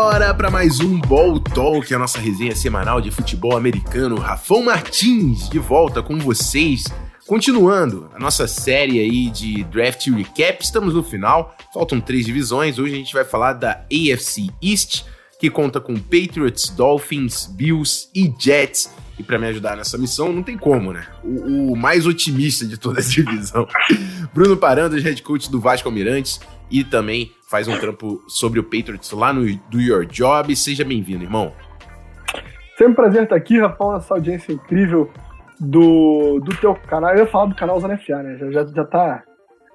Bora para mais um Ball Talk, a nossa resenha semanal de futebol americano. Rafão Martins de volta com vocês. Continuando a nossa série aí de draft recap, estamos no final, faltam três divisões. Hoje a gente vai falar da AFC East, que conta com Patriots, Dolphins, Bills e Jets. E para me ajudar nessa missão, não tem como, né? O, o mais otimista de toda a divisão. Bruno Parandas, head coach do Vasco Almirantes e também faz um trampo sobre o Patriots lá no Do Your Job. Seja bem-vindo, irmão. Sempre um prazer estar aqui, Rafael, essa audiência incrível do, do teu canal. Eu ia falar do canal Zona FA, né? Já, já, já, tá,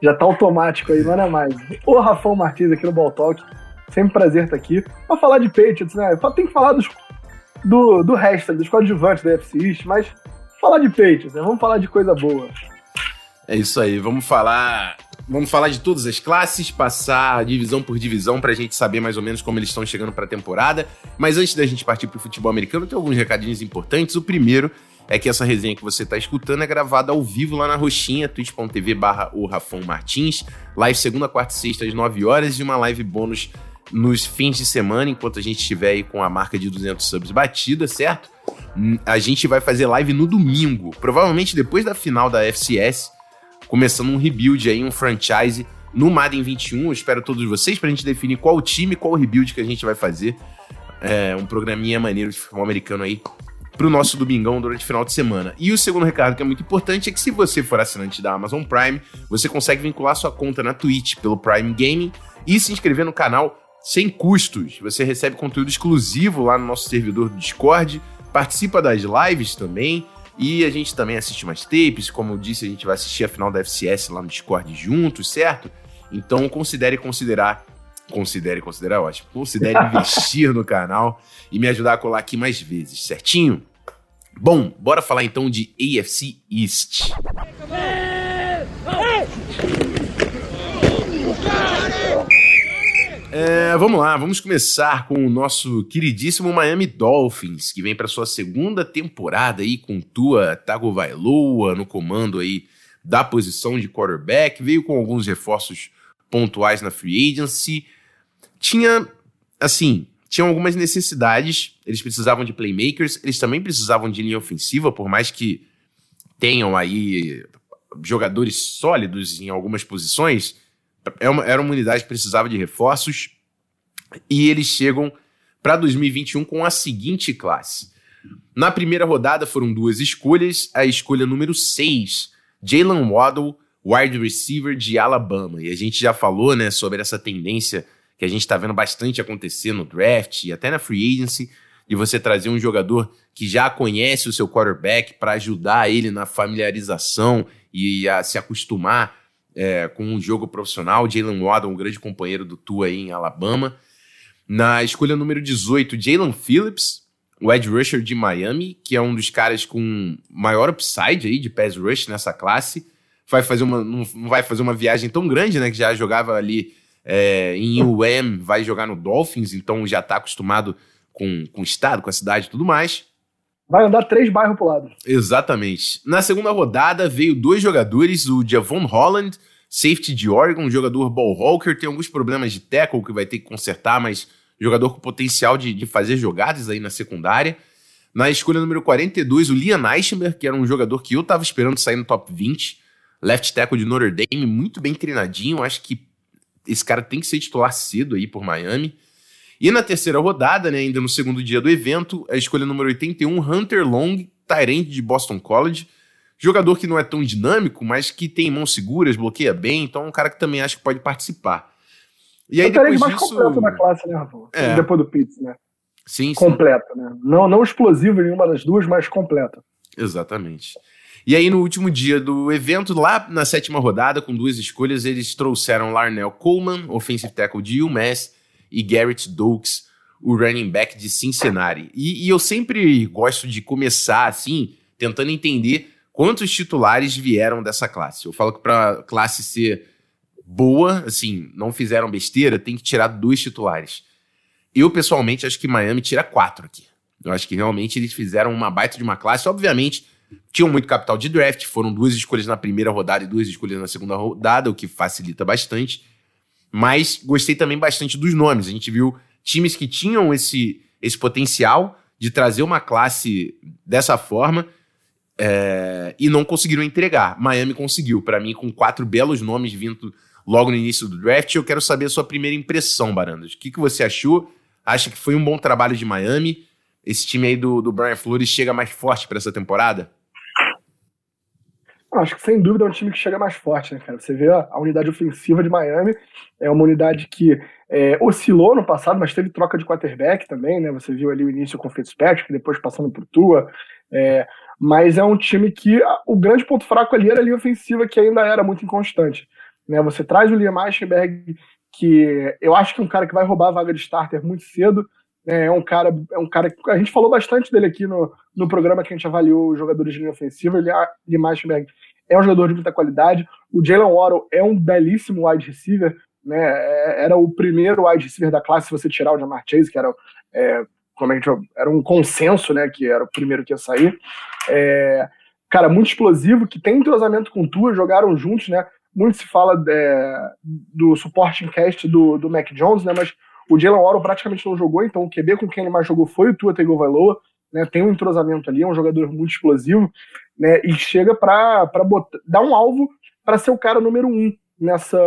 já tá automático aí, não é mais. O Rafael Martins aqui no Ball Talk. Sempre um prazer estar aqui. Pra falar de Patriots, né? Tem que falar dos do, do resto, dos coadjuvantes da UFC East, mas falar de Patriots, né? Vamos falar de coisa boa. É isso aí, vamos falar. Vamos falar de todas as classes, passar divisão por divisão para a gente saber mais ou menos como eles estão chegando para a temporada. Mas antes da gente partir para o futebol americano, tem alguns recadinhos importantes. O primeiro é que essa resenha que você está escutando é gravada ao vivo lá na Roxinha, twitch.tv barra o Rafão Martins. Live segunda, quarta e sexta às 9 horas e uma live bônus nos fins de semana, enquanto a gente estiver aí com a marca de 200 subs batida, certo? Hum, a gente vai fazer live no domingo, provavelmente depois da final da FCS, começando um rebuild aí, um franchise no Madden 21. Eu espero todos vocês pra gente definir qual time, qual rebuild que a gente vai fazer. É, um programinha maneiro de futebol americano aí pro nosso domingão durante o final de semana. E o segundo recado que é muito importante é que se você for assinante da Amazon Prime, você consegue vincular sua conta na Twitch pelo Prime Gaming e se inscrever no canal sem custos. Você recebe conteúdo exclusivo lá no nosso servidor do Discord, participa das lives também. E a gente também assiste mais tapes, como eu disse, a gente vai assistir a final da FCS lá no Discord juntos, certo? Então considere considerar, considere considerar ótimo, considere investir no canal e me ajudar a colar aqui mais vezes, certinho? Bom, bora falar então de AFC East. É, vamos lá, vamos começar com o nosso queridíssimo Miami Dolphins, que vem para sua segunda temporada aí com Tua Tagovailoa no comando aí da posição de quarterback, veio com alguns reforços pontuais na free agency. Tinha, assim, tinham algumas necessidades, eles precisavam de playmakers, eles também precisavam de linha ofensiva, por mais que tenham aí jogadores sólidos em algumas posições, uma, era uma unidade que precisava de reforços e eles chegam para 2021 com a seguinte classe. Na primeira rodada foram duas escolhas, a escolha número 6, Jalen Waddle, wide receiver de Alabama. E a gente já falou, né, sobre essa tendência que a gente está vendo bastante acontecer no draft e até na free agency, de você trazer um jogador que já conhece o seu quarterback para ajudar ele na familiarização e a se acostumar é, com um jogo profissional. Jalen Waddle, um grande companheiro do Tua aí em Alabama. Na escolha número 18, Jalen Phillips, o edge rusher de Miami, que é um dos caras com maior upside aí de pass rush nessa classe. Vai fazer uma, não, vai fazer uma viagem tão grande, né? Que já jogava ali é, em UM, vai jogar no Dolphins, então já está acostumado com, com o estado, com a cidade e tudo mais. Vai andar três bairros pro lado. Exatamente. Na segunda rodada veio dois jogadores, o Javon Holland, safety de Oregon, jogador ball hawker, tem alguns problemas de tackle que vai ter que consertar, mas jogador com potencial de, de fazer jogadas aí na secundária. Na escolha número 42, o Liam Eichenberg, que era um jogador que eu estava esperando sair no top 20, left tackle de Notre Dame, muito bem treinadinho, acho que esse cara tem que ser titular cedo aí por Miami. E na terceira rodada, né, ainda no segundo dia do evento, a escolha número 81, Hunter Long, Tyrant de Boston College. Jogador que não é tão dinâmico, mas que tem mãos seguras, bloqueia bem, então é um cara que também acho que pode participar. E aí, depois mais disso... completo na classe, né, Rafa? É. Depois do Pitts, né? Sim, completo, sim. né? Não, não explosivo em nenhuma das duas, mas completo. Exatamente. E aí, no último dia do evento, lá na sétima rodada, com duas escolhas, eles trouxeram Larnell Coleman, offensive tackle de UMass, e Garrett Dokes, o running back de Cincinnati. E, e eu sempre gosto de começar assim, tentando entender quantos titulares vieram dessa classe. Eu falo que para classe ser boa, assim, não fizeram besteira, tem que tirar dois titulares. Eu, pessoalmente, acho que Miami tira quatro aqui. Eu acho que realmente eles fizeram uma baita de uma classe. Obviamente, tinham muito capital de draft, foram duas escolhas na primeira rodada e duas escolhas na segunda rodada, o que facilita bastante. Mas gostei também bastante dos nomes. A gente viu times que tinham esse, esse potencial de trazer uma classe dessa forma é, e não conseguiram entregar. Miami conseguiu, para mim, com quatro belos nomes vindo logo no início do draft. Eu quero saber a sua primeira impressão, Barandas. O que, que você achou? Acha que foi um bom trabalho de Miami? Esse time aí do, do Brian Flores chega mais forte para essa temporada? Acho que sem dúvida é um time que chega mais forte, né, cara? Você vê a, a unidade ofensiva de Miami, é uma unidade que é, oscilou no passado, mas teve troca de quarterback também, né? Você viu ali o início com o Fitzpatrick, depois passando por Tua. É, mas é um time que a, o grande ponto fraco ali era a linha ofensiva, que ainda era muito inconstante. Né? Você traz o Liam Eichenberg, que eu acho que é um cara que vai roubar a vaga de starter muito cedo. Né? É um cara, é um cara que a gente falou bastante dele aqui no, no programa que a gente avaliou os jogadores de linha ofensiva. Ele, Liam Eichenberg é um jogador de muita qualidade. O Jalen Waddle é um belíssimo wide receiver. Né? É, era o primeiro wide receiver da classe, se você tirar o Jamar Chase, que era, é, como a gente, era um consenso, né? que era o primeiro que ia sair. É, cara, muito explosivo, que tem entrosamento com Tua, jogaram juntos, né? Muito se fala é, do supporting cast do, do Mac Jones, né? Mas o Jalen Waddle praticamente não jogou, então o QB com quem ele mais jogou foi o Tua Tagovailoa, né? Tem um entrosamento ali, é um jogador muito explosivo, né? E chega para dar um alvo para ser o cara número um nessa,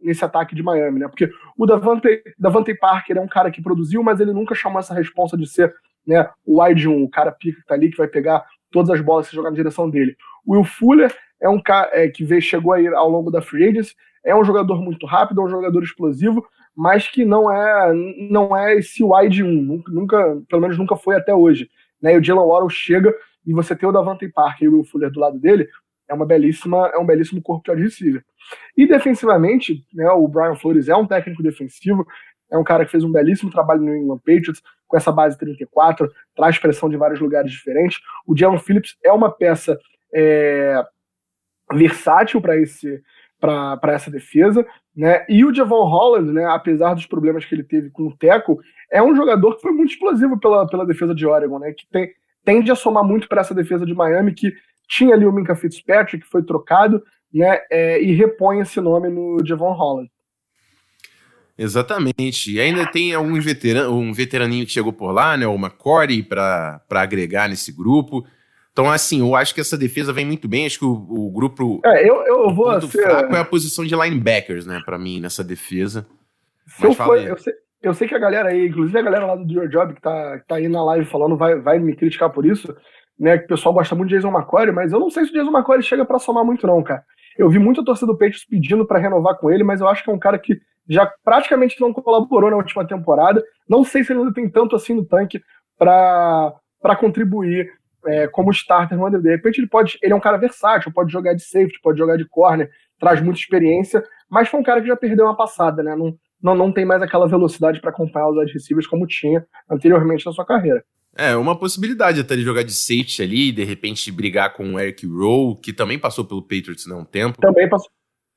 nesse ataque de Miami, né? Porque o Davante, Davante Parker é um cara que produziu, mas ele nunca chamou essa responsa de ser né, o wide 1, o cara pica que tá ali, que vai pegar todas as bolas se jogar na direção dele. O Will Fuller é um cara é, que veio, chegou aí ao longo da free agency, é um jogador muito rápido, é um jogador explosivo, mas que não é não é esse wide 1, nunca, pelo menos nunca foi até hoje. Né? E o Jalen Waddle chega e você tem o Davante Parker e o Will Fuller do lado dele, é uma belíssima é um belíssimo corpo de receiver. E defensivamente, né, o Brian Flores é um técnico defensivo, é um cara que fez um belíssimo trabalho no England Patriots, com essa base 34, traz pressão de vários lugares diferentes. O Jalen Phillips é uma peça é, versátil para esse para essa defesa, né? E o Javon Holland, né, apesar dos problemas que ele teve com o Teco, é um jogador que foi muito explosivo pela, pela defesa de Oregon, né? Que tem, tende a somar muito para essa defesa de Miami, que tinha ali o Minka Fitzpatrick, que foi trocado, né? É, e repõe esse nome no Javon Holland. Exatamente. E ainda tem algum veterano, um veteraninho que chegou por lá, né? O McCordy, para agregar nesse grupo. Então, assim, eu acho que essa defesa vem muito bem. Acho que o, o grupo. É, eu, eu vou ser... fraco é a posição de linebackers, né, para mim, nessa defesa. Se eu, for, eu, sei, eu sei que a galera aí, inclusive a galera lá do Your Job que tá, que tá aí na live falando, vai, vai me criticar por isso, né? Que o pessoal gosta muito de Jason McCoy, mas eu não sei se o Jason McCoy chega para somar muito, não, cara. Eu vi muita torcida do Patriots pedindo para renovar com ele, mas eu acho que é um cara que já praticamente não colaborou na última temporada. Não sei se ele ainda tem tanto assim no tanque para contribuir é, como starter no De repente ele pode. Ele é um cara versátil, pode jogar de safety, pode jogar de corner, traz muita experiência, mas foi um cara que já perdeu uma passada, né? Não, não, não tem mais aquela velocidade para acompanhar os adversários como tinha anteriormente na sua carreira. É, uma possibilidade até de jogar de safety ali e de repente brigar com o Eric Rowe, que também passou pelo Patriots há um tempo. Também passou,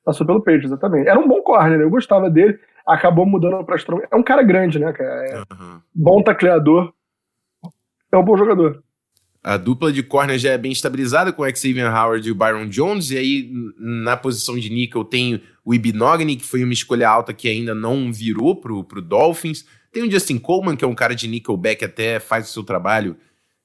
passou pelo Patriots, exatamente. Era um bom corner, eu gostava dele, acabou mudando para Strong. É um cara grande, né, cara? É uhum. Bom tacleador. É um bom jogador. A dupla de corner já é bem estabilizada com o Xavier Howard e o Byron Jones. E aí, na posição de nickel, tem o Ibinogny, que foi uma escolha alta que ainda não virou pro, pro Dolphins. Tem o Justin Coleman, que é um cara de nickelback, até faz o seu trabalho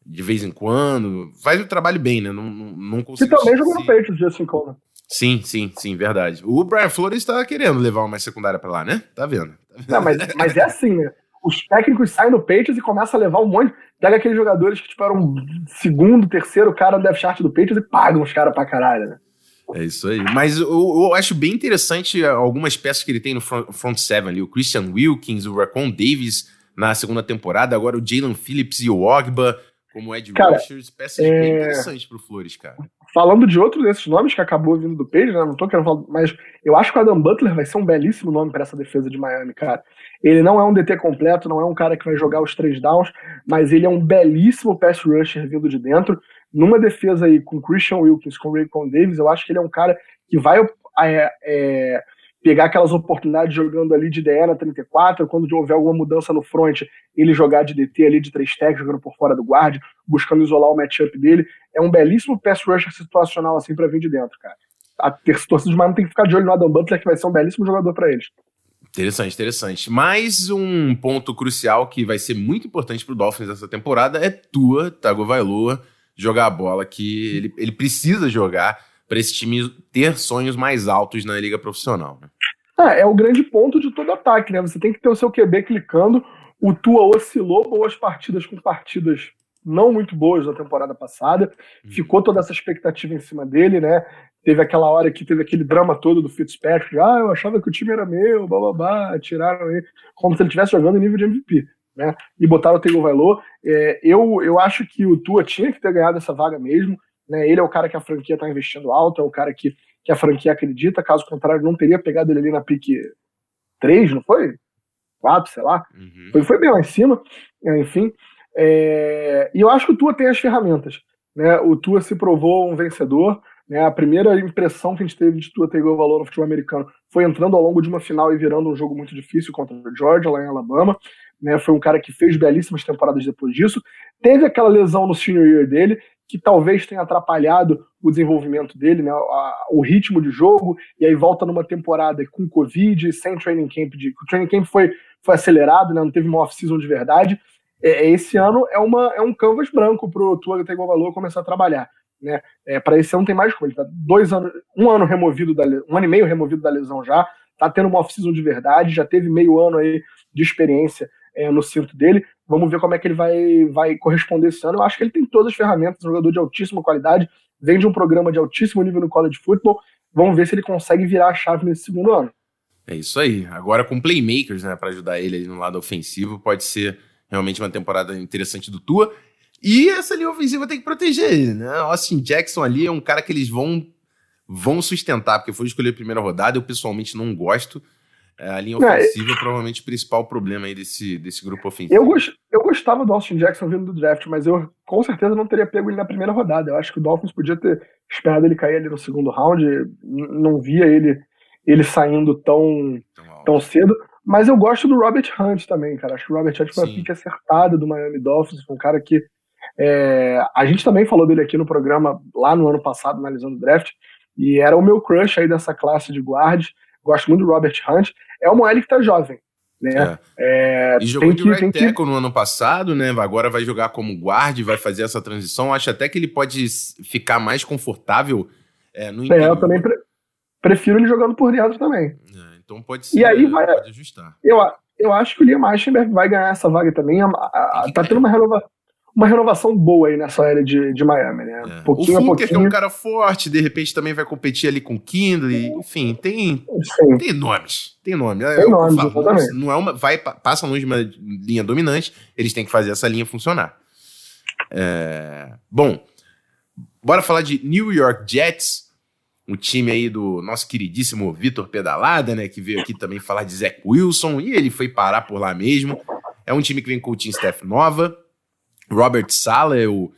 de vez em quando. Faz o trabalho bem, né? Não, não, não consigo. Que também jogou no peito, o Justin Coleman. Sim, sim, sim, verdade. O Brian Flores está querendo levar uma secundária para lá, né? Tá vendo? Tá vendo? Não, mas, mas é assim, né? Os técnicos saem do Patriots e começam a levar um monte pega aqueles jogadores que tipo, eram segundo, terceiro cara no depth chart do Patriots e pagam os caras pra caralho, né? É isso aí. Mas eu, eu, acho bem interessante algumas peças que ele tem no front, front seven ali. O Christian Wilkins, o Racon Davis na segunda temporada, agora o Jalen Phillips e o Ogba como Ed cara, Rushers. Peças é... bem interessantes pro Flores, cara. Falando de outro desses nomes que acabou vindo do Page, né? Não tô querendo falar, mas eu acho que o Adam Butler vai ser um belíssimo nome para essa defesa de Miami, cara. Ele não é um DT completo, não é um cara que vai jogar os três downs, mas ele é um belíssimo pass rusher vindo de dentro. Numa defesa aí com Christian Wilkins, com Raycon Davis, eu acho que ele é um cara que vai é, é, pegar aquelas oportunidades jogando ali de DE na 34, quando houver alguma mudança no front, ele jogar de DT ali de três tags, jogando por fora do guard, buscando isolar o matchup dele. É um belíssimo pass rusher situacional assim para vir de dentro, cara. A torcida de Miami tem que ficar de olho no Adam Butler, que vai ser um belíssimo jogador para eles. Interessante, interessante. Mais um ponto crucial que vai ser muito importante para o Dolphins essa temporada é Tua Tagovailoa jogar a bola que ele, ele precisa jogar para esse time ter sonhos mais altos na liga profissional. Né? É, é o grande ponto de todo ataque, né? Você tem que ter o seu QB clicando. O Tua oscilou boas partidas com partidas não muito boas na temporada passada. Hum. Ficou toda essa expectativa em cima dele, né? Teve aquela hora que teve aquele drama todo do Fitzpatrick. Ah, eu achava que o time era meu, blá blá blá. Tiraram ele, como se ele estivesse jogando em nível de MVP. Né? E botaram o Tego Valor. É, eu, eu acho que o Tua tinha que ter ganhado essa vaga mesmo. Né? Ele é o cara que a franquia está investindo alto, é o cara que, que a franquia acredita. Caso contrário, não teria pegado ele ali na pique 3, não foi? 4, sei lá. Uhum. Foi, foi bem lá em cima. É, enfim. É, e eu acho que o Tua tem as ferramentas. Né? O Tua se provou um vencedor. Né? A primeira impressão que a gente teve de Tua ter valor no futebol americano foi entrando ao longo de uma final e virando um jogo muito difícil contra o Georgia, lá em Alabama. Né? Foi um cara que fez belíssimas temporadas depois disso. Teve aquela lesão no senior year dele, que talvez tenha atrapalhado o desenvolvimento dele, né, o ritmo de jogo, e aí volta numa temporada com Covid, sem training camp, de, o training camp foi, foi acelerado, né, não teve uma off-season de verdade. É, esse ano é, uma, é um canvas branco para o Tua Tagovailoa começar a trabalhar. Né? É, para esse ano tem mais coisa. Tá dois anos, um ano removido da um ano e meio removido da lesão já, tá tendo uma off-season de verdade, já teve meio ano aí de experiência é, no cinto dele. Vamos ver como é que ele vai, vai corresponder esse ano. Eu acho que ele tem todas as ferramentas, um jogador de altíssima qualidade, vem de um programa de altíssimo nível no college football. Vamos ver se ele consegue virar a chave nesse segundo ano. É isso aí. Agora com playmakers, né, para ajudar ele ali no lado ofensivo, pode ser realmente uma temporada interessante do Tua. E essa linha ofensiva tem que proteger ele, né? Austin Jackson ali é um cara que eles vão vão sustentar, porque foi escolher a primeira rodada, eu pessoalmente não gosto. É, a linha ofensiva é, provavelmente o principal problema aí desse, desse grupo ofensivo. Eu, gost, eu gostava do Austin Jackson vindo do draft, mas eu com certeza não teria pego ele na primeira rodada. Eu acho que o Dolphins podia ter esperado ele cair ali no segundo round. Não via ele, ele saindo tão, tão, cedo. Mas eu gosto do Robert Hunt também, cara. Acho que o Robert Hunt foi uma pique acertada do Miami Dolphins. Foi um cara que é, a gente também falou dele aqui no programa lá no ano passado, analisando o draft, e era o meu crush aí dessa classe de guards. Gosto muito do Robert Hunt. É uma L que tá jovem. Né? É. É, e jogou de right tackle que... no ano passado, né? Agora vai jogar como guard, vai fazer essa transição. Acho até que ele pode ficar mais confortável é, no interior. É, eu também pre prefiro ele jogando por dentro também. É, então pode ser, e aí vai, pode ajustar. Eu, eu acho que o Liam Eichenberg vai ganhar essa vaga também. A, a, tá tendo uma renovação uma renovação boa aí nessa área de, de Miami, né? É. Pouquinho o Funker, que é um cara forte, de repente também vai competir ali com o Kindle, enfim, tem, tem nomes. Tem nome. Tem é, nomes, exatamente. Não é uma, vai, passa longe de uma linha dominante, eles têm que fazer essa linha funcionar. É, bom, bora falar de New York Jets, o time aí do nosso queridíssimo Vitor Pedalada, né, que veio aqui também falar de Zach Wilson, e ele foi parar por lá mesmo. É um time que vem com o team staff nova, Robert Sala é o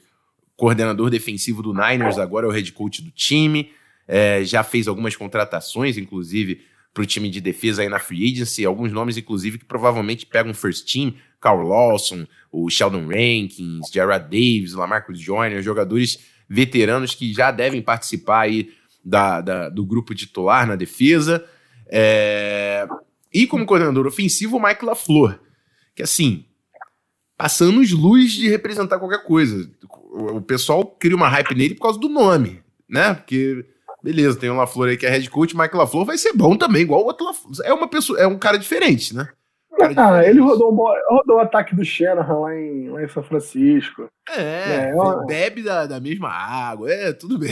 coordenador defensivo do Niners, agora é o head coach do time. É, já fez algumas contratações, inclusive, para o time de defesa aí na free agency. Alguns nomes, inclusive, que provavelmente pegam first team. Carl Lawson, o Sheldon Rankins, Gerard Davis, Lamarcus Joyner, jogadores veteranos que já devem participar aí da, da do grupo titular na defesa. É... E como coordenador ofensivo, o Mike LaFleur, que assim, passando os luz de representar qualquer coisa. O pessoal cria uma hype nele por causa do nome, né? Porque, beleza, tem o LaFleur aí que é head coach, Michael LaFleur vai ser bom também, igual o outro LaFleur. É uma pessoa, é um cara diferente, né? ah, ele rodou, rodou o ataque do Shanahan lá em, lá em São Francisco. É, é uma... bebe da, da mesma água, é, tudo bem.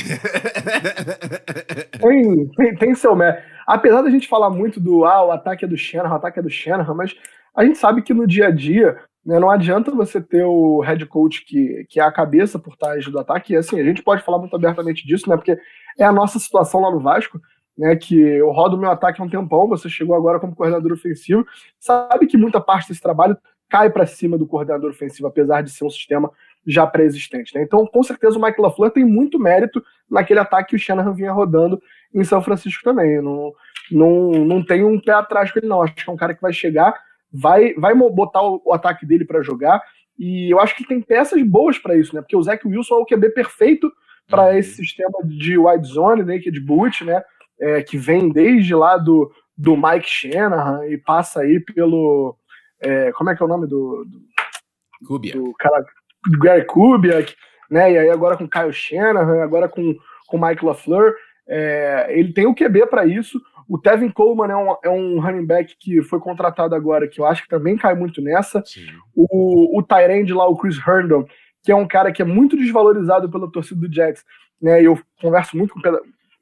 tem, tem, tem seu mérito. Apesar da gente falar muito do, ah, o ataque é do Shanahan, o ataque é do Shanahan, mas a gente sabe que no dia a dia? Não adianta você ter o head coach que, que é a cabeça por trás do ataque. E assim, a gente pode falar muito abertamente disso, né? Porque é a nossa situação lá no Vasco, né? Que eu rodo meu ataque há um tempão, você chegou agora como coordenador ofensivo, sabe que muita parte desse trabalho cai para cima do coordenador ofensivo, apesar de ser um sistema já pré-existente. Né? Então, com certeza, o Mike LaFleur tem muito mérito naquele ataque que o Shanahan vinha rodando em São Francisco também. Não, não, não tem um pé atrás com ele, não. Acho que é um cara que vai chegar vai, vai botar o, o ataque dele para jogar. E eu acho que tem peças boas para isso, né? Porque o Zach Wilson é o QB perfeito para uhum. esse sistema de wide zone, naked boot, né? É, que vem desde lá do, do Mike Shanahan e passa aí pelo. É, como é que é o nome do. do Kubiak. Do cara, do Gary Kubiak, né? E aí agora com Kyle Shanahan, agora com, com Mike LaFleur. É, ele tem o QB para isso. O Tevin Coleman é um, é um running back que foi contratado agora, que eu acho que também cai muito nessa. Sim. O, o Tyrande lá, o Chris Herndon, que é um cara que é muito desvalorizado pela torcida do Jets, né? Eu converso muito com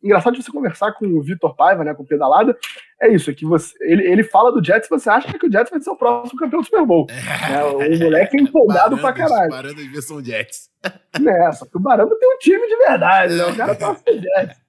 engraçado de você conversar com o Vitor Paiva, né, com o Pedalada, é isso, é que você, ele, ele fala do Jets e você acha que o Jets vai ser o próximo campeão do Super Bowl. né, o moleque é empolgado pra caralho. Baranda de versão Jets. Né, só que o Baranda tem um time de verdade, né, o cara pro Jets.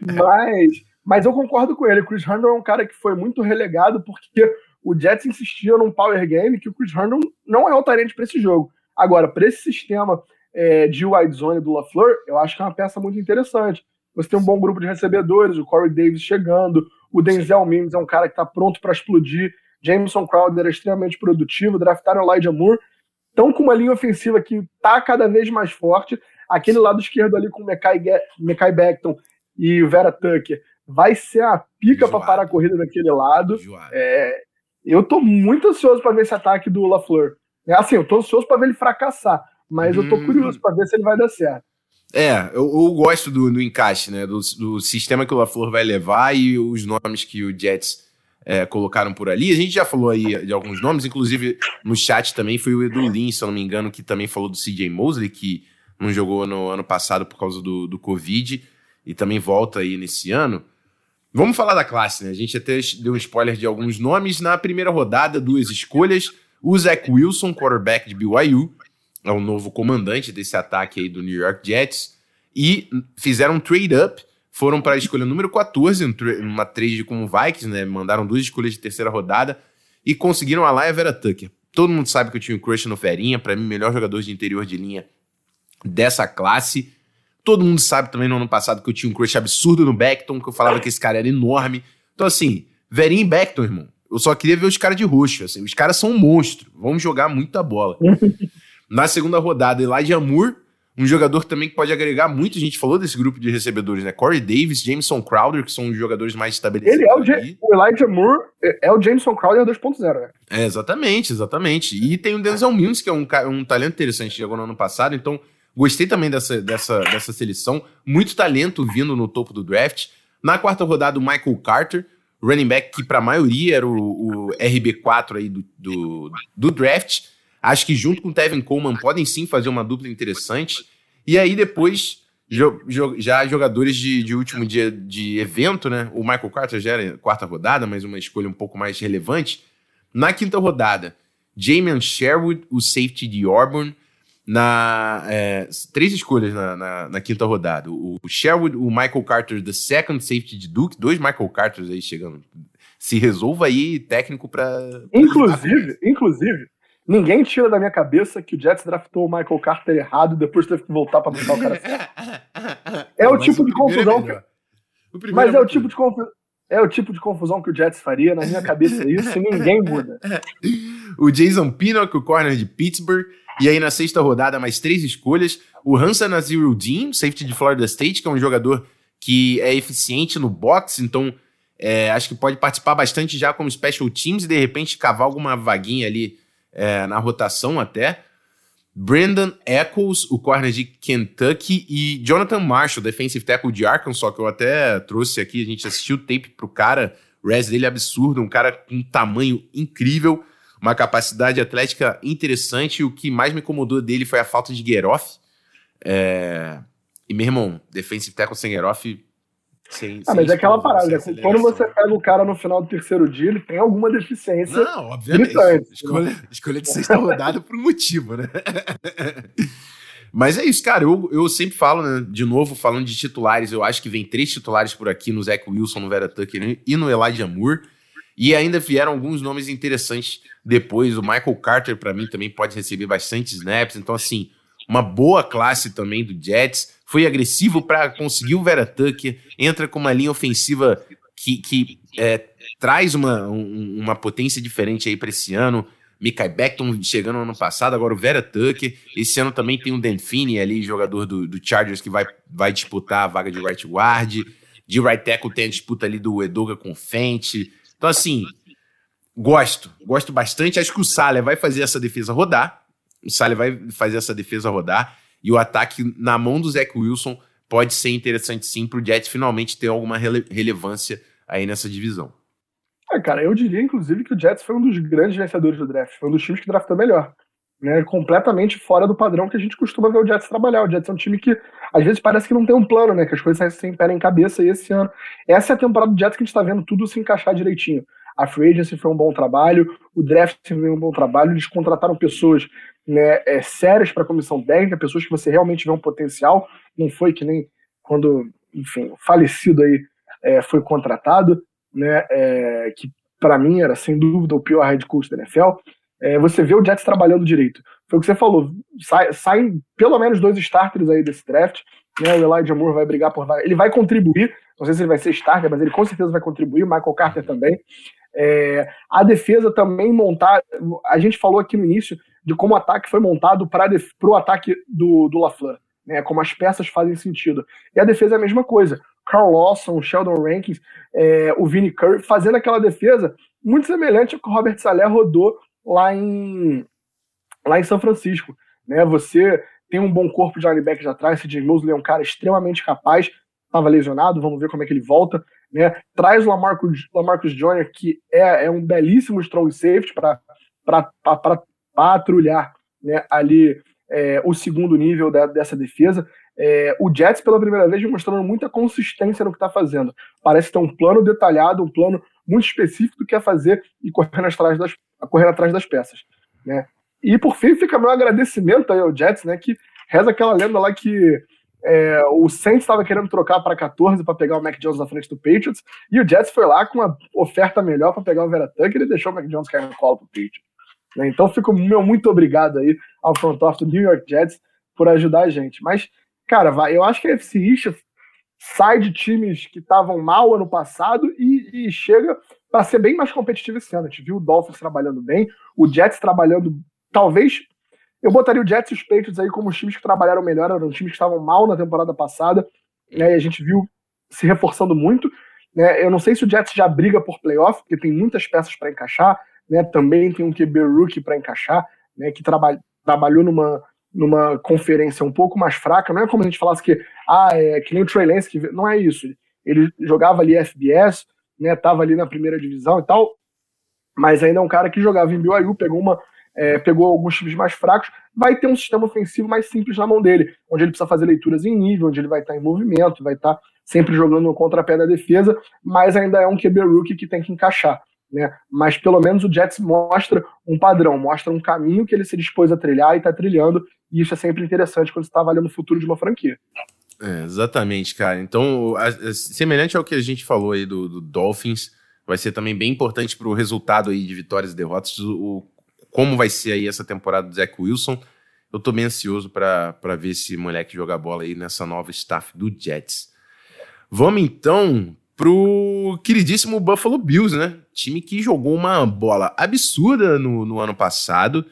Mas, mas eu concordo com ele, o Chris Herndon é um cara que foi muito relegado porque o Jets insistia num power game que o Chris Herndon não é o talento para esse jogo. Agora, para esse sistema é, de wide zone do LaFleur, eu acho que é uma peça muito interessante. Você tem um bom grupo de recebedores, o Corey Davis chegando, o Denzel Mims é um cara que está pronto para explodir, Jameson Crowder é extremamente produtivo, draftaram o Elijah Moore, estão com uma linha ofensiva que está cada vez mais forte. Aquele lado esquerdo ali com o Mekai Beckton e o Vera Tucker vai ser a pica para parar a corrida daquele lado. É, eu estou muito ansioso para ver esse ataque do LaFleur. É assim, eu estou ansioso para ver ele fracassar, mas hum. eu estou curioso para ver se ele vai dar certo. É, eu, eu gosto do, do, encaixe, né? Do, do, sistema que o LaFleur vai levar e os nomes que o Jets é, colocaram por ali. A gente já falou aí de alguns nomes, inclusive no chat também foi o Edu Lin, se eu não me engano, que também falou do CJ Mosley, que não jogou no ano passado por causa do, do Covid e também volta aí nesse ano. Vamos falar da classe, né? A gente até deu um spoiler de alguns nomes. Na primeira rodada, duas escolhas. O Zach Wilson, quarterback de BYU, é o novo comandante desse ataque aí do New York Jets, e fizeram um trade-up, foram para a escolha número 14, uma trade com o Vikings, né? Mandaram duas escolhas de terceira rodada e conseguiram a Laia Vera Tucker. Todo mundo sabe que eu tinha um crush no Ferinha, para mim, melhor jogador de interior de linha dessa classe. Todo mundo sabe também no ano passado que eu tinha um crush absurdo no Beckton, que eu falava que esse cara era enorme. Então, assim, Verinha e Beckton, irmão. Eu só queria ver os caras de roxo. Assim, os caras são um monstro. Vão jogar muita bola. Na segunda rodada, Elijah Moore, um jogador também que pode agregar muito. A gente falou desse grupo de recebedores, né? Corey Davis, Jameson Crowder, que são os jogadores mais estabelecidos. Ele é o, o Elijah Moore, é, é o Jameson Crowder 2.0, né? É, exatamente, exatamente. E tem o Denzel Mims, que é um, um talento interessante, chegou no ano passado, então gostei também dessa, dessa, dessa seleção. Muito talento vindo no topo do draft. Na quarta rodada, o Michael Carter, running back que para a maioria era o, o RB4 aí do, do, do draft Acho que junto com o Tevin Coleman podem sim fazer uma dupla interessante. E aí depois, jo, jo, já jogadores de, de, último dia de evento, né? O Michael Carter já era quarta rodada, mas uma escolha um pouco mais relevante. Na quinta rodada, Jamian Sherwood, o safety de Auburn. Na, é, três escolhas na, na, na, quinta rodada. O Sherwood, o Michael Carter, the second safety de Duke. Dois Michael Carters aí chegando. Se resolva aí, técnico para. Inclusive, inclusive, Ninguém tira da minha cabeça que o Jets draftou o Michael Carter errado e depois teve que voltar para botar o cara. É o tipo de confusão é que. Mas é, é o tipo de confusão. É o tipo de confusão que o Jets faria, na minha cabeça é isso, e ninguém muda. o Jason Pinnock, o corner de Pittsburgh, e aí na sexta rodada mais três escolhas, o Hansa Nazirudin, safety de Florida State, que é um jogador que é eficiente no box, então é, acho que pode participar bastante já como special teams e de repente cavar alguma vaguinha ali é, na rotação até. Brandon Eccles, o corner de Kentucky, e Jonathan Marshall, defensive tackle de Arkansas, que eu até trouxe aqui, a gente assistiu o tape pro cara, o res dele é absurdo, um cara com um tamanho incrível, uma capacidade atlética interessante, o que mais me incomodou dele foi a falta de get off. É... E, meu irmão, defensive tackle sem get off Sim, ah, mas é aquela parada, né? Quando você pega o cara no final do terceiro dia, ele tem alguma deficiência. Não, obviamente. Gritante, escolha, escolha de sexta rodada por um motivo, né? Mas é isso, cara. Eu, eu sempre falo, né? De novo, falando de titulares, eu acho que vem três titulares por aqui no Zach Wilson, no Vera Tucker e no Elijah Moore. E ainda vieram alguns nomes interessantes depois. O Michael Carter, para mim, também pode receber bastante snaps. Então, assim, uma boa classe também do Jets foi agressivo para conseguir o Vera Tucker, entra com uma linha ofensiva que, que é, traz uma, um, uma potência diferente aí para esse ano. Mikai Beckton chegando no ano passado, agora o Vera Tucker. Esse ano também tem o Dan Finney ali, jogador do, do Chargers, que vai, vai disputar a vaga de right guard. De right tackle tem a disputa ali do Edoga com o Fenty. Então, assim, gosto. Gosto bastante. Acho que o Saleh vai fazer essa defesa rodar. O Saleh vai fazer essa defesa rodar. E o ataque na mão do Zach Wilson pode ser interessante sim para o Jets finalmente ter alguma rele relevância aí nessa divisão. É, cara, eu diria inclusive que o Jets foi um dos grandes vencedores do draft, foi um dos times que draftou melhor. Né, completamente fora do padrão que a gente costuma ver o Jets trabalhar. O Jets é um time que às vezes parece que não tem um plano, né? Que as coisas sem pé em cabeça e esse ano. Essa é a temporada do Jets que a gente está vendo tudo se encaixar direitinho. A free agency foi um bom trabalho, o draft foi um bom trabalho, eles contrataram pessoas né, é, sérias para a comissão técnica, pessoas que você realmente vê um potencial, não foi que nem quando, enfim, o falecido aí é, foi contratado, né, é, que para mim era sem dúvida o pior head coach da NFL. É, você vê o Jets trabalhando direito. Foi o que você falou, sai, saem pelo menos dois starters aí desse draft. Né, o Elijah Moore vai brigar por Ele vai contribuir, não sei se ele vai ser starter, mas ele com certeza vai contribuir. Michael Carter também. É, a defesa também montar. A gente falou aqui no início de como o ataque foi montado para o ataque do, do LaFleur né, como as peças fazem sentido. E a defesa é a mesma coisa. Carl Lawson, Sheldon Rankins, é, o Vinnie Curry, fazendo aquela defesa muito semelhante ao que o Robert Saleh rodou lá em, lá em São Francisco. Né? Você tem um bom corpo de linebackers atrás, CJ Mosley é um cara extremamente capaz, estava lesionado, vamos ver como é que ele volta. Né? Traz o Lamarcus, Lamarcus Joyner, que é, é um belíssimo strong safety para patrulhar né, ali é, o segundo nível da, dessa defesa. É, o Jets, pela primeira vez, mostrando muita consistência no que está fazendo. Parece ter um plano detalhado, um plano muito específico do que é fazer e correr atrás das, correr atrás das peças. Né? E por fim, fica meu agradecimento aí ao Jets, né, que reza aquela lenda lá que é, o Saints estava querendo trocar para 14 para pegar o Mac Jones na frente do Patriots, e o Jets foi lá com uma oferta melhor para pegar o Vera Tucker e deixou o Mac Jones cair no colo pro Patriots. Né? Então, fico meu muito obrigado aí ao front office do New York Jets por ajudar a gente. Mas, cara, eu acho que a FC East sai de times que estavam mal ano passado e, e chega para ser bem mais competitivo esse ano. A gente viu o Dolphins trabalhando bem, o Jets trabalhando, talvez. Eu botaria o Jets e os Patriots aí como os times que trabalharam melhor, eram times que estavam mal na temporada passada, né, e a gente viu se reforçando muito. Né, eu não sei se o Jets já briga por playoff, porque tem muitas peças para encaixar né? Também tem um QB rookie para encaixar, né? Que traba trabalhou numa, numa conferência um pouco mais fraca. Não é como a gente falasse que, ah, é que nem o Trey Lance, que não é isso. Ele jogava ali FBS, né? Tava ali na primeira divisão e tal, mas ainda é um cara que jogava em BYU, pegou uma é, pegou alguns times mais fracos, vai ter um sistema ofensivo mais simples na mão dele, onde ele precisa fazer leituras em nível, onde ele vai estar em movimento, vai estar sempre jogando no contrapé da defesa, mas ainda é um QB rookie que tem que encaixar né? Mas pelo menos o Jets mostra um padrão, mostra um caminho que ele se dispôs a trilhar e está trilhando, e isso é sempre interessante quando você está avaliando o futuro de uma franquia. É, exatamente, cara. Então, a, a, semelhante ao que a gente falou aí do, do Dolphins, vai ser também bem importante para o resultado aí de vitórias e derrotas, o, como vai ser aí essa temporada do Zach Wilson. Eu tô bem ansioso para ver esse moleque jogar bola aí nessa nova staff do Jets. Vamos então pro queridíssimo Buffalo Bills, né? Time que jogou uma bola absurda no, no ano passado.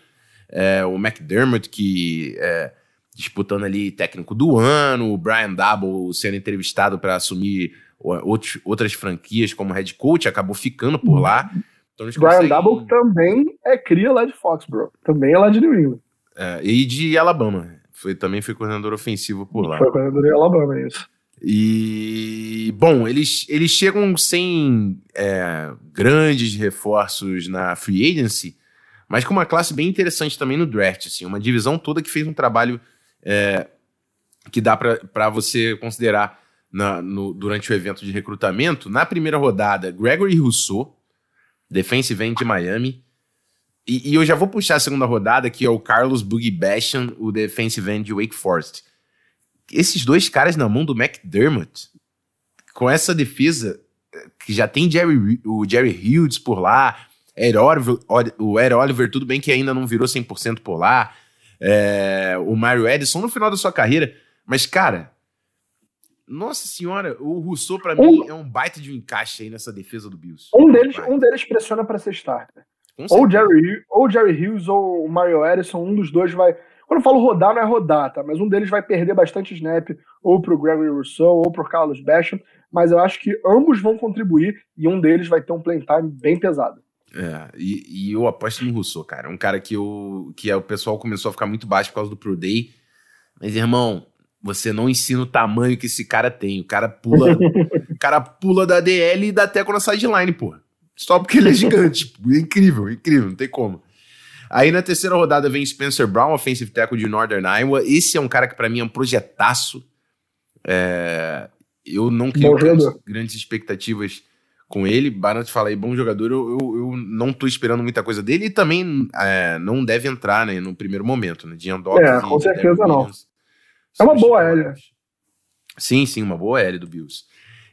É, o McDermott, que é, disputando ali técnico do ano, o Brian Double sendo entrevistado para assumir outros, outras franquias como head coach, acabou ficando por lá. Então, Brian conseguem... Double também é cria lá de Foxborough, também é lá de New England. É, e de Alabama. Foi, também foi coordenador ofensivo por lá. Foi coordenador de Alabama, isso. E, bom, eles, eles chegam sem é, grandes reforços na free agency, mas com uma classe bem interessante também no draft, assim, uma divisão toda que fez um trabalho é, que dá para você considerar na, no, durante o evento de recrutamento. Na primeira rodada, Gregory Rousseau, defensive end de Miami, e, e, eu já vou puxar a segunda rodada, que é o Carlos Boogie Basham, o defensive end de Wake Forest esses dois caras na mão do McDermott, com essa defesa que já tem Jerry, o Jerry Hughes por lá, Ed Oliver, o Ed Oliver, tudo bem que ainda não virou 100% por lá, é, o Mario Edison no final da sua carreira, mas cara, nossa senhora, o Rousseau para um, mim é um baita de um encaixe aí nessa defesa do Bills. Um deles, um deles pressiona para ser starter. Ou Jerry, ou Jerry Hughes ou o Mario Edison, um dos dois vai quando eu falo rodar, não é rodar, tá? Mas um deles vai perder bastante snap, ou pro Gregory Rousseau, ou pro Carlos Basham, mas eu acho que ambos vão contribuir e um deles vai ter um playtime bem pesado. É, e, e, eu aposto no Rousseau, cara. Um cara que, eu, que é, o pessoal começou a ficar muito baixo por causa do Pro Day. Mas, irmão, você não ensina o tamanho que esse cara tem. O cara pula. o cara pula da DL e dá teco na sideline, pô. Só porque ele é gigante. é incrível, incrível, não tem como. Aí na terceira rodada vem Spencer Brown, offensive tackle de Northern Iowa. Esse é um cara que para mim é um projetaço. É... Eu não tenho grandes, grandes, expectativas com ele. Barant fala aí, bom jogador. Eu, eu, eu, não tô esperando muita coisa dele e também é, não deve entrar né, no primeiro momento. Né, de é, com certeza não. É uma boa L. Sim, sim, uma boa L do Bills.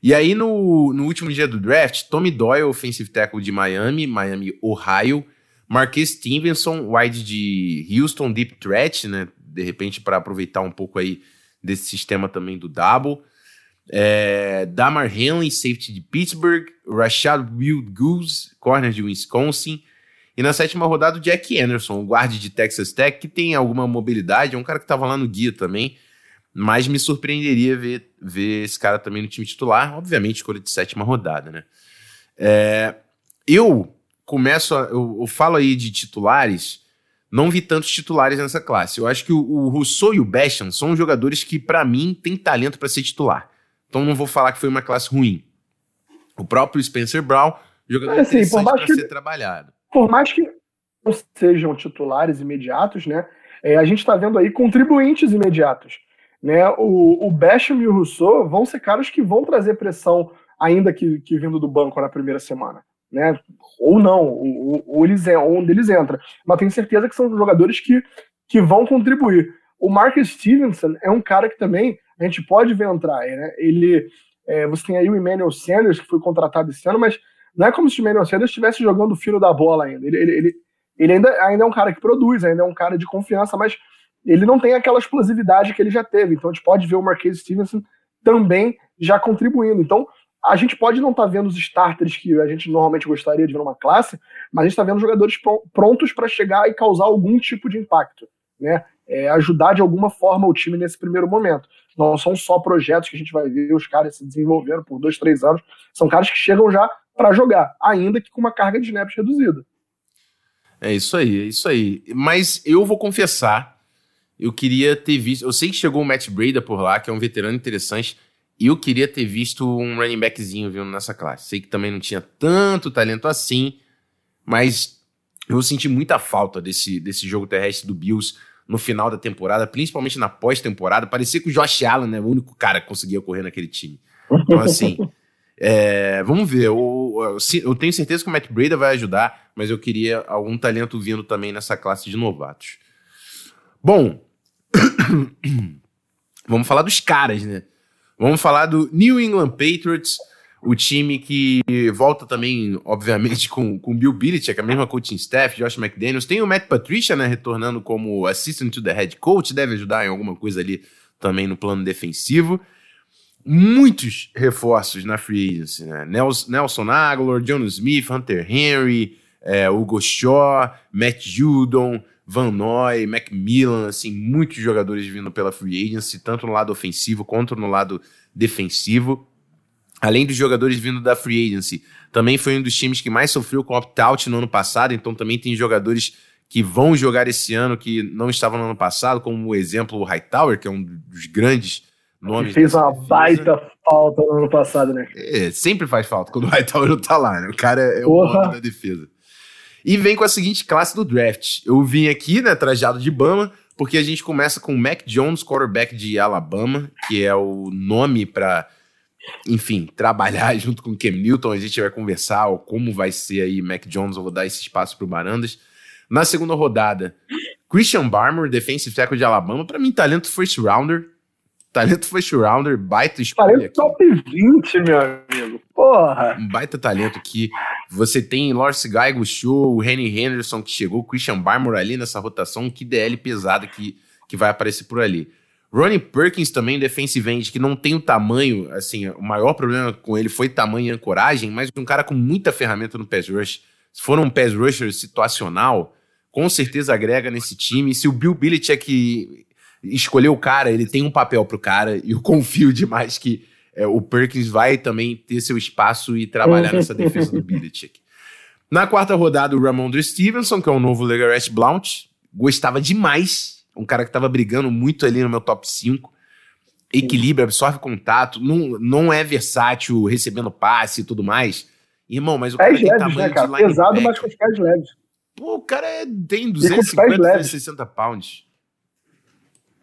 E aí, no, no último dia do draft, Tommy Doyle, offensive tackle de Miami, Miami, Ohio. Marquês Stevenson, wide de Houston, deep threat, né? De repente, para aproveitar um pouco aí desse sistema também do double. É, Damar Henley, safety de Pittsburgh. Rashad Will Goose, corner de Wisconsin. E na sétima rodada, o Jack Anderson, o guarde de Texas Tech, que tem alguma mobilidade, é um cara que estava lá no guia também. Mas me surpreenderia ver, ver esse cara também no time titular. Obviamente, escolha de sétima rodada, né? É, eu começo, a, eu, eu, falo aí de titulares, não vi tantos titulares nessa classe. Eu acho que o, o Rousseau e o Basham são jogadores que, para mim, têm talento para ser titular. Então não vou falar que foi uma classe ruim. O próprio Spencer Brown, jogador é, assim, para ser trabalhado. Por mais que não sejam titulares imediatos, né? É, a gente está vendo aí contribuintes imediatos. Né? O, o Basham e o Rousseau vão ser caras que vão trazer pressão, ainda que, que vindo do banco na primeira semana. Né? Ou não, ou, ou, eles, ou um deles entra. Mas tenho certeza que são jogadores que, que vão contribuir. O Marcus Stevenson é um cara que também a gente pode ver entrar. Né? Ele, é, você tem aí o Emmanuel Sanders, que foi contratado esse ano, mas não é como se o Emmanuel Sanders estivesse jogando o filo da bola ainda. Ele, ele, ele, ele ainda, ainda é um cara que produz, ainda é um cara de confiança, mas ele não tem aquela explosividade que ele já teve. Então a gente pode ver o Marquês Stevenson também já contribuindo. Então a gente pode não estar tá vendo os starters que a gente normalmente gostaria de ver numa classe, mas a gente está vendo jogadores prontos para chegar e causar algum tipo de impacto, né? É, ajudar de alguma forma o time nesse primeiro momento. Não são só projetos que a gente vai ver os caras se desenvolvendo por dois, três anos. São caras que chegam já para jogar, ainda que com uma carga de snaps reduzida. É isso aí, é isso aí. Mas eu vou confessar eu queria ter visto. Eu sei que chegou o Matt Breda por lá, que é um veterano interessante. E eu queria ter visto um running backzinho vindo nessa classe. Sei que também não tinha tanto talento assim, mas eu senti muita falta desse, desse jogo terrestre do Bills no final da temporada, principalmente na pós-temporada. Parecia que o Josh Allen é né, o único cara que conseguia correr naquele time. Então, assim, é, vamos ver. Eu, eu, eu, tenho certeza que o Matt Breda vai ajudar, mas eu queria algum talento vindo também nessa classe de novatos. Bom, Vamos falar dos caras, né? Vamos falar do New England Patriots, o time que volta também, obviamente, com, com Bill Belichick, a mesma coaching staff, Josh McDaniels. Tem o Matt Patricia, né, retornando como assistant to the head coach, deve ajudar em alguma coisa ali também no plano defensivo. Muitos reforços na free agency, né? Nelson Aguilar, John Smith, Hunter Henry, é, Hugo Shaw, Matt Judon, Van Noy, Macmillan, assim, muitos jogadores vindo pela free agency, tanto no lado ofensivo quanto no lado defensivo. Além dos jogadores vindo da free agency, também foi um dos times que mais sofreu com opt-out no ano passado, então também tem jogadores que vão jogar esse ano que não estavam no ano passado, como o exemplo o Hightower, que é um dos grandes nomes. Fez uma baita falta no ano passado, né? É, sempre faz falta quando o Hightower não tá lá, né? O cara é o nome da defesa. E vem com a seguinte classe do draft. Eu vim aqui, né, trajado de Bama, porque a gente começa com o Mac Jones, quarterback de Alabama, que é o nome para, enfim, trabalhar junto com o Cam Newton. A gente vai conversar ó, como vai ser aí Mac Jones. Eu vou dar esse espaço para o Barandas. Na segunda rodada, Christian Barmer, defensive tackle de Alabama. Para mim, talento first rounder. Talento first rounder, baita escolha. Talento top 20, meu amigo. Porra. Um baita talento que você tem Lawrence Guy Show, o Henry Henderson que chegou, Christian Barmore ali nessa rotação, que DL pesada que, que vai aparecer por ali. Ronnie Perkins também, defensive end, que não tem o tamanho, assim, o maior problema com ele foi tamanho e ancoragem, mas um cara com muita ferramenta no pass rush. Se for um pass rusher situacional, com certeza agrega nesse time. Se o Bill Belichick escolher o cara, ele tem um papel pro cara, e eu confio demais que é, o Perkins vai também ter seu espaço e trabalhar nessa defesa do Belichick. Na quarta rodada, o Ramondre Stevenson, que é o novo Legarette Blount, gostava demais, um cara que estava brigando muito ali no meu top 5, equilíbrio, absorve contato, não, não é versátil recebendo passe e tudo mais. Irmão, mas o cara tem leves, tamanho né, cara? de Pesado, mas com os pés leves. Pô, o cara é, tem 250, 260 pounds.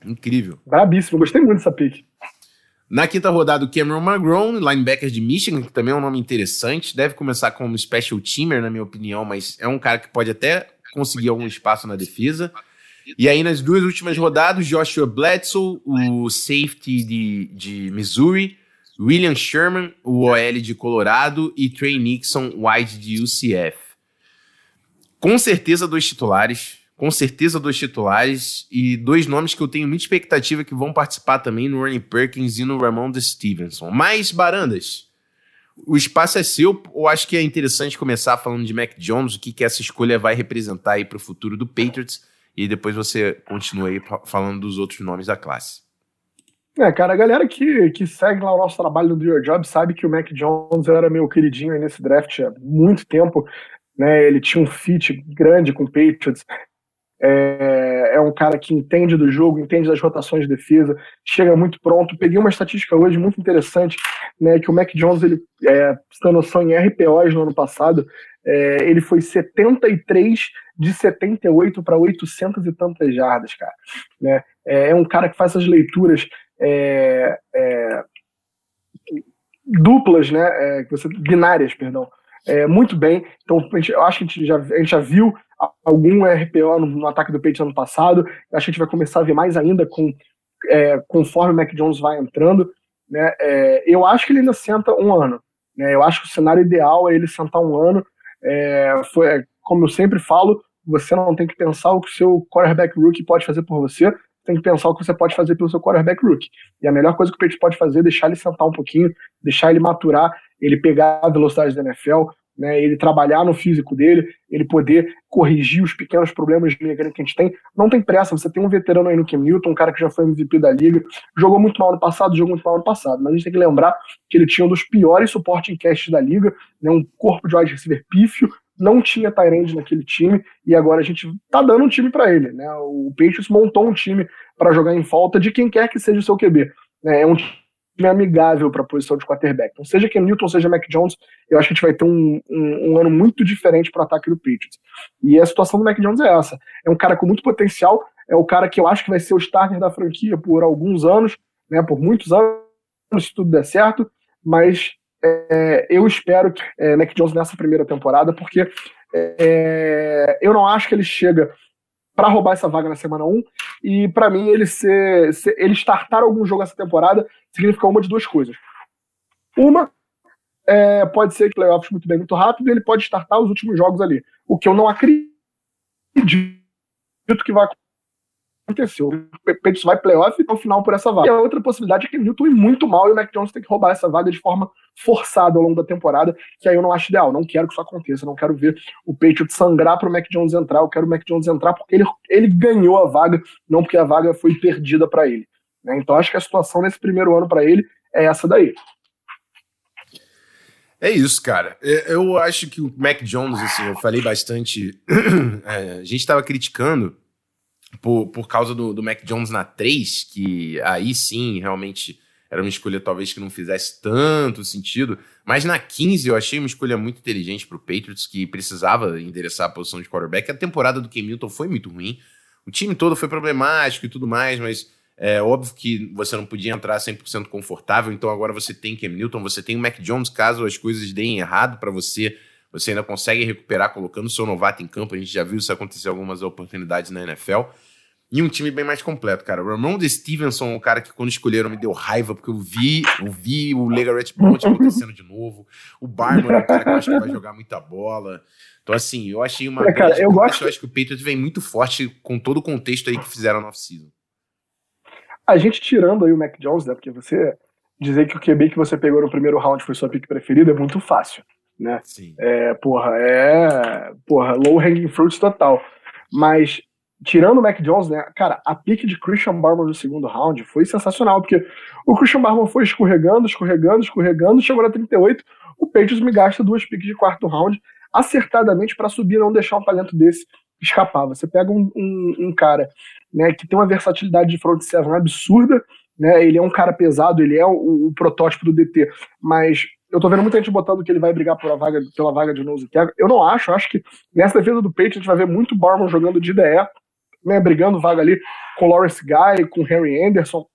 Incrível. Brabíssimo, gostei muito dessa pick. Na quinta rodada, o Cameron McGrone, linebacker de Michigan, que também é um nome interessante. Deve começar como special teamer, na minha opinião, mas é um cara que pode até conseguir algum espaço na defesa. E aí, nas duas últimas rodadas, Joshua Bledsoe, o safety de, de Missouri, William Sherman, o OL de Colorado, e Trey Nixon, wide de UCF. Com certeza, dois titulares com certeza dois titulares e dois nomes que eu tenho muita expectativa que vão participar também no Ernie Perkins e no Ramon de Stevenson. Mas, Barandas, o espaço é seu. Eu acho que é interessante começar falando de Mac Jones, o que, que essa escolha vai representar aí para o futuro do Patriots, e depois você continua aí falando dos outros nomes da classe. É, cara, a galera que, que segue lá o nosso trabalho do Your Job sabe que o Mac Jones era meu queridinho aí nesse draft há muito tempo. Né, ele tinha um fit grande com o Patriots, é, é, um cara que entende do jogo, entende das rotações de defesa, chega muito pronto. Peguei uma estatística hoje muito interessante, né, que o Mac Jones, ele, é, você noção, em RPOs no ano passado, é, ele foi 73 de 78 para 800 e tantas jardas, cara. Né? É, é um cara que faz essas leituras é, é, duplas, né, é, você, binárias, perdão, é, muito bem. Então, gente, eu acho que a gente já, a gente já viu algum RPO no, no ataque do Patriots ano passado. Acho que a gente vai começar a ver mais ainda com, é, conforme o Mac Jones vai entrando. Né? É, eu acho que ele ainda senta um ano. Né? Eu acho que o cenário ideal é ele sentar um ano. É, foi, é, como eu sempre falo, você não tem que pensar o que o seu quarterback rookie pode fazer por você, tem que pensar o que você pode fazer pelo seu quarterback rookie. E a melhor coisa que o Patriots pode fazer é deixar ele sentar um pouquinho, deixar ele maturar, ele pegar a velocidade da NFL, né, ele trabalhar no físico dele, ele poder corrigir os pequenos problemas de mecânica que a gente tem. Não tem pressa, você tem um veterano aí no Cam Newton, um cara que já foi MVP da liga, jogou muito mal no passado, jogou muito mal no passado, mas a gente tem que lembrar que ele tinha um dos piores suporte em cast da liga, né, um corpo de wide receiver pífio, não tinha Tyrande naquele time e agora a gente tá dando um time para ele, né? O Patriots montou um time para jogar em falta de quem quer que seja o seu QB. Né? É um amigável para a posição de quarterback. Então, seja Ken Newton, seja Mac Jones, eu acho que a gente vai ter um, um, um ano muito diferente para o ataque do Patriots. E a situação do Mac Jones é essa. É um cara com muito potencial, é o cara que eu acho que vai ser o starter da franquia por alguns anos, né, por muitos anos, se tudo der certo, mas é, eu espero que é, Mac Jones nessa primeira temporada, porque é, eu não acho que ele chega para roubar essa vaga na semana 1. E para mim, ele ser, ser, ele startar algum jogo essa temporada significa uma de duas coisas. Uma, é, pode ser que playoffs muito bem, muito rápido, e ele pode startar os últimos jogos ali. O que eu não acredito que vai aconteceu. O Patriots vai playoff e no final por essa vaga. E a outra possibilidade é que Newton ir muito mal e o Mac Jones tem que roubar essa vaga de forma forçada ao longo da temporada, que aí eu não acho ideal. Não quero que isso aconteça, não quero ver o Patriots sangrar para o Mac Jones entrar. Eu quero o Mac Jones entrar porque ele, ele ganhou a vaga, não porque a vaga foi perdida para ele. Né? Então acho que a situação nesse primeiro ano para ele é essa daí. É isso, cara. É, eu acho que o Mac Jones, assim, eu falei bastante. é, a gente estava criticando por, por causa do, do Mac Jones na 3, que aí sim, realmente era uma escolha talvez que não fizesse tanto sentido. Mas na 15 eu achei uma escolha muito inteligente para o Patriots, que precisava endereçar a posição de quarterback. A temporada do Cam Newton foi muito ruim. O time todo foi problemático e tudo mais, mas é óbvio que você não podia entrar 100% confortável. Então agora você tem Cam Newton, você tem o Mac Jones, caso as coisas deem errado para você você ainda consegue recuperar colocando o seu novato em campo. A gente já viu isso acontecer algumas oportunidades na NFL. E um time bem mais completo, cara. O Ramon de Stevenson, o cara que quando escolheram me deu raiva, porque eu vi, eu vi o Legarette Blount acontecendo de novo. O Barman é um cara que eu acho que vai jogar muita bola. Então, assim, eu achei uma. É, cara, eu, gosto... eu acho que o Patriots vem muito forte com todo o contexto aí que fizeram no off-season. A gente tirando aí o Mac Jones, né? Porque você dizer que o QB que você pegou no primeiro round foi sua pick preferida é muito fácil né? Sim. É, porra, é, porra, low hanging fruits total. Mas tirando o Mac Jones, né, cara, a pique de Christian Barber no segundo round foi sensacional, porque o Christian Barber foi escorregando, escorregando, escorregando, chegou na 38, o Patriots me gasta duas piques de quarto round acertadamente para subir e não deixar um talento desse escapar. Você pega um, um, um cara né, que tem uma versatilidade de front seven absurda, né, ele é um cara pesado, ele é o, o, protótipo do DT, mas eu tô vendo muita gente botando que ele vai brigar por vaga, pela vaga de nose. Eu não acho, eu acho que nessa defesa do Patriots a gente vai ver muito Barman jogando de IDE, né, brigando vaga ali com Lawrence Guy, com Harry Anderson.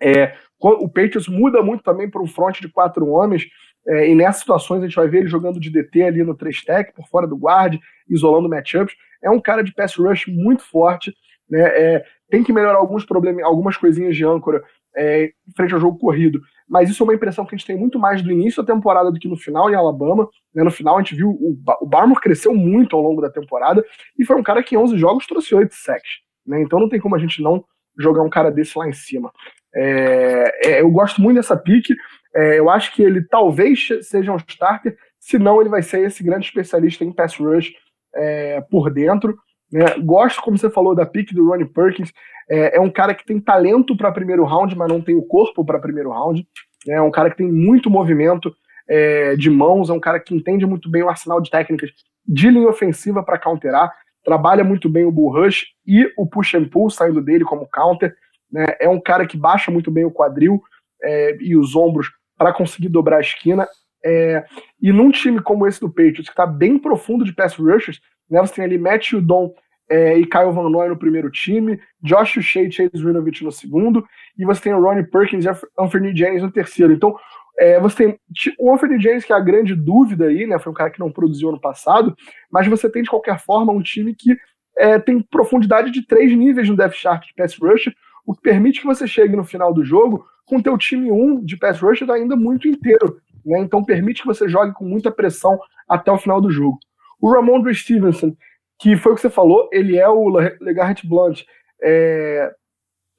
É, o Patriots muda muito também para um front de quatro homens, é, e nessas situações a gente vai ver ele jogando de DT ali no 3-tech, por fora do guard, isolando matchups. É um cara de pass rush muito forte, né, é, tem que melhorar alguns problemas, algumas coisinhas de âncora é, frente ao jogo corrido, mas isso é uma impressão que a gente tem muito mais do início da temporada do que no final em Alabama. Né? No final a gente viu o, o Barmore cresceu muito ao longo da temporada e foi um cara que em 11 jogos trouxe 8 sacks. Né? Então não tem como a gente não jogar um cara desse lá em cima. É, é, eu gosto muito dessa pique. É, eu acho que ele talvez seja um starter, se não ele vai ser esse grande especialista em pass rush é, por dentro. Né? Gosto, como você falou, da pique do Ronnie Perkins. É, é um cara que tem talento para primeiro round, mas não tem o corpo para primeiro round. É um cara que tem muito movimento é, de mãos, é um cara que entende muito bem o arsenal de técnicas de linha ofensiva para counterar, trabalha muito bem o bull rush e o push and pull saindo dele como counter. Né? É um cara que baixa muito bem o quadril é, e os ombros para conseguir dobrar a esquina. É, e num time como esse do Patriots, que está bem profundo de pass rushers, né, você tem ali Matt Judon é, e Kyle Van Noy no primeiro time, Josh Shea e Chase Winovich no segundo, e você tem o Ronnie Perkins e Anthony Jennings no terceiro. Então, é, você tem o Anthony Jennings, que é a grande dúvida aí, né? Foi um cara que não produziu ano passado, mas você tem, de qualquer forma, um time que é, tem profundidade de três níveis no Death Chart de Pass Rush, o que permite que você chegue no final do jogo com o teu time 1 de Pass Rush ainda muito inteiro. Né? Então permite que você jogue com muita pressão até o final do jogo. O Ramondre Stevenson, que foi o que você falou, ele é o Legarrette Blunt, é,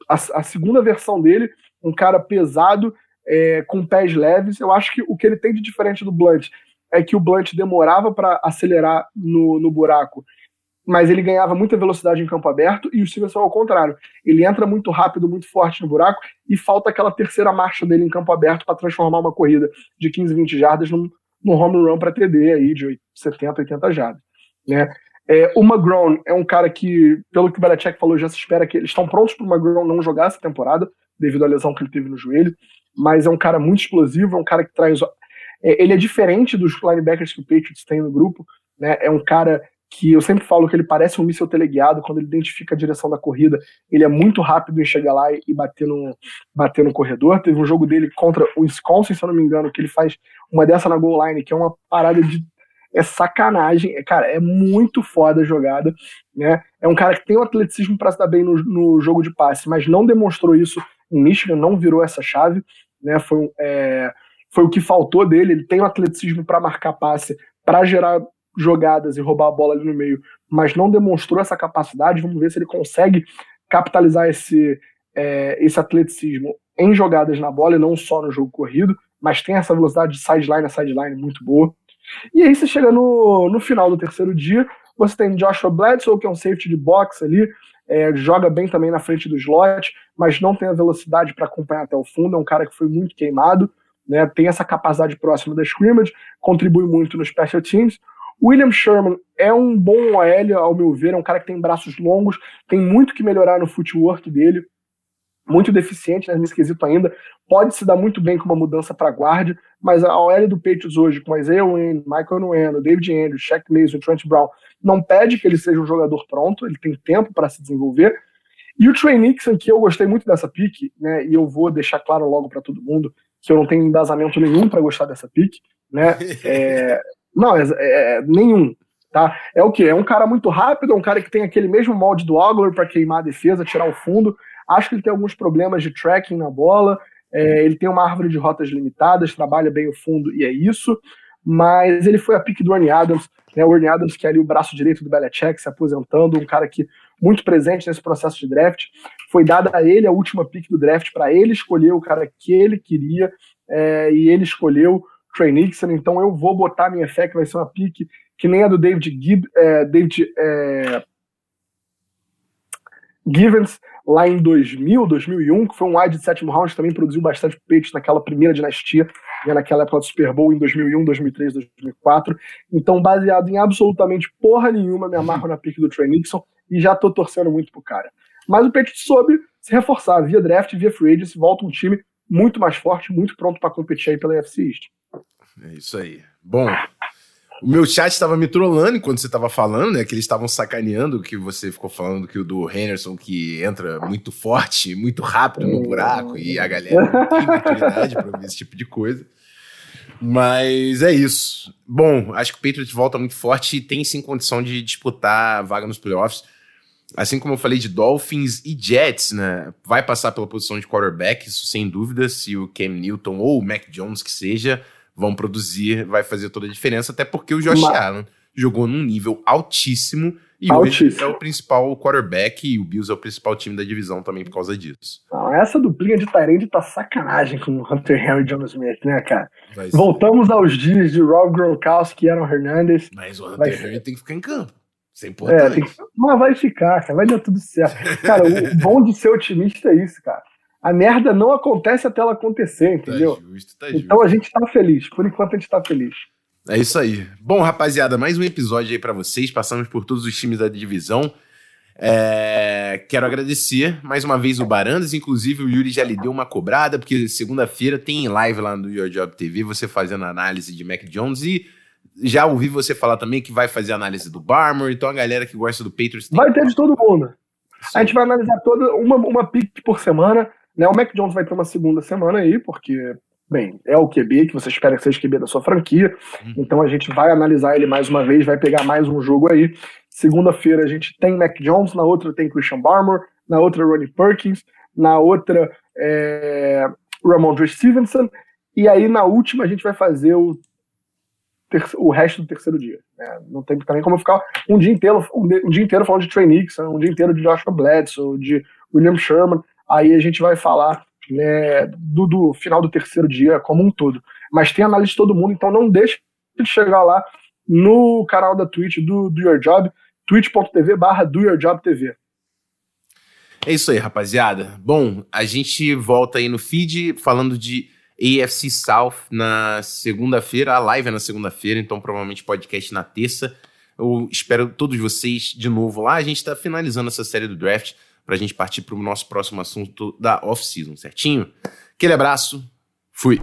a, a, segunda versão dele, um cara pesado, é, com pés leves. Eu acho que o que ele tem de diferente do Blunt é que o Blunt demorava para acelerar no, no buraco, mas ele ganhava muita velocidade em campo aberto, e o Stevenson ao contrário. Ele entra muito rápido, muito forte no buraco, e falta aquela terceira marcha dele em campo aberto para transformar uma corrida de 15, 20 jardas num, num home run para TD aí de 70, 80 jardas. Né? É, o McGrone é um cara que, pelo que o Belichick falou, já se espera que eles estão prontos para o McGrone não jogar essa temporada, devido à lesão que ele teve no joelho, mas é um cara muito explosivo, é um cara que traz. É, ele é diferente dos linebackers que o Patriots tem no grupo, né? É um cara que eu sempre falo que ele parece um míssil teleguiado quando ele identifica a direção da corrida. Ele é muito rápido em chegar lá e bater no, bater no corredor. Teve um jogo dele contra o Wisconsin, se eu não me engano, que ele faz uma dessa na goal line, que é uma parada de é sacanagem. É, cara, é muito foda a jogada. Né? É um cara que tem o atleticismo para se dar bem no, no, jogo de passe, mas não demonstrou isso em Michigan, não virou essa chave. Né? Foi, é, foi o que faltou dele. Ele tem o atleticismo para marcar passe, para gerar jogadas e roubar a bola ali no meio, mas não demonstrou essa capacidade. Vamos ver se ele consegue capitalizar esse, é, esse atleticismo em jogadas na bola e não só no jogo corrido, mas tem essa velocidade de sideline a sideline muito boa. E aí você chega no, no final do terceiro dia, você tem Joshua Bledsoe, que é um safety de box ali, é, joga bem também na frente do slot, mas não tem a velocidade para acompanhar até o fundo, é um cara que foi muito queimado, né, tem essa capacidade próxima da scrimmage, contribui muito nos special teams. William Sherman é um bom OL, ao meu ver, é um cara que tem braços longos, tem muito que melhorar no footwork dele, muito deficiente nesse quesito ainda, pode se dar muito bem com uma mudança para guarda, mas a OL do Patriots hoje, com Isaiah Wynn, Michael Nueno, David Andrews, Shaq Mason, Trent Brown, não pede que ele seja um jogador pronto, ele tem tempo para se desenvolver. E o Trey Nixon, que eu gostei muito dessa pique, né, e eu vou deixar claro logo para todo mundo que eu não tenho embasamento nenhum para gostar dessa pique, né, é, não, é, é, nenhum, tá? É o que? É um cara muito rápido, é um cara que tem aquele mesmo molde do Ogler para queimar a defesa, tirar o fundo, Acho que ele tem alguns problemas de tracking na bola. É, ele tem uma árvore de rotas limitadas, trabalha bem o fundo e é isso. Mas ele foi a pique do Ernie Adams, né? O Ernie Adams, que é ali o braço direito do Belichick, se aposentando, um cara que muito presente nesse processo de draft. Foi dada a ele a última pique do draft para ele escolher o cara que ele queria é, e ele escolheu Trey Nixon. Então eu vou botar minha fé que vai ser uma pique que nem a do David Gibb, é, David é, Givens lá em 2000, 2001, que foi um wide de sétimo round, também produziu bastante peitos naquela primeira dinastia, né, naquela época do Super Bowl em 2001, 2003, 2004. Então, baseado em absolutamente porra nenhuma, me amarro na pique do Trey Nixon e já tô torcendo muito pro cara. Mas o Patriots soube se reforçar via draft, via free agency, volta um time muito mais forte, muito pronto para competir aí pela UFC East. É isso aí. Bom, o meu chat estava me trollando enquanto você estava falando, né? Que eles estavam sacaneando que você ficou falando que o do Henderson que entra muito forte, muito rápido no buraco e a galera não tem maturidade para ver esse tipo de coisa. Mas é isso. Bom, acho que o Patriots volta muito forte e tem sim condição de disputar a vaga nos playoffs. Assim como eu falei de Dolphins e Jets, né? Vai passar pela posição de quarterback, isso sem dúvida, se o Cam Newton ou o Mac Jones que seja vão produzir, vai fazer toda a diferença, até porque o Josh Mas... Allen jogou num nível altíssimo e altíssimo. hoje é o principal quarterback e o Bills é o principal time da divisão também por causa disso. Não, essa duplinha de Tyrande tá sacanagem com o Hunter Henry e John Smith, né, cara? Voltamos aos dias de Rob Gronkowski e Aaron Hernandez. Mas o Hunter Henry tem que ficar em campo. Isso é importante. É, que... Mas vai ficar, cara. Vai dar tudo certo. Cara, o bom de ser otimista é isso, cara a merda não acontece até ela acontecer, entendeu? Tá justo, tá então a gente tá feliz. Por enquanto a gente tá feliz. É isso aí. Bom, rapaziada, mais um episódio aí para vocês. Passamos por todos os times da divisão. É... Quero agradecer mais uma vez o Barandas. Inclusive, o Yuri já lhe deu uma cobrada, porque segunda-feira tem live lá no Your Job TV, você fazendo análise de Mac Jones. E já ouvi você falar também que vai fazer análise do Barmore. Então, a galera que gosta do Patriots. Vai ter de todo mundo. Sim. A gente vai analisar toda uma, uma pick por semana. Né, o Mac Jones vai ter uma segunda semana aí, porque, bem, é o QB que você espera que seja o QB da sua franquia. Uhum. Então a gente vai analisar ele mais uma vez, vai pegar mais um jogo aí. Segunda-feira a gente tem Mac Jones, na outra tem Christian Barmore, na outra Ronnie Perkins, na outra é, Ramondre Stevenson, e aí na última a gente vai fazer o, o resto do terceiro dia. Né? Não tem também como ficar um dia inteiro, um, dia inteiro falando de Trey Nixon, um dia inteiro de Joshua Bledsoe, de William Sherman. Aí a gente vai falar né, do, do, final do terceiro dia como um todo. Mas tem análise de todo mundo, então não deixe de chegar lá no canal da Twitch do Do Your Job, twitch.tv barra Do Your Job TV. É isso aí, rapaziada. Bom, a gente volta aí no feed falando de AFC South na segunda-feira, a live é na segunda-feira, então provavelmente podcast na terça. Eu espero todos vocês de novo lá. A gente está finalizando essa série do draft para a gente partir para o nosso próximo assunto da off-season, certinho? Aquele abraço, fui!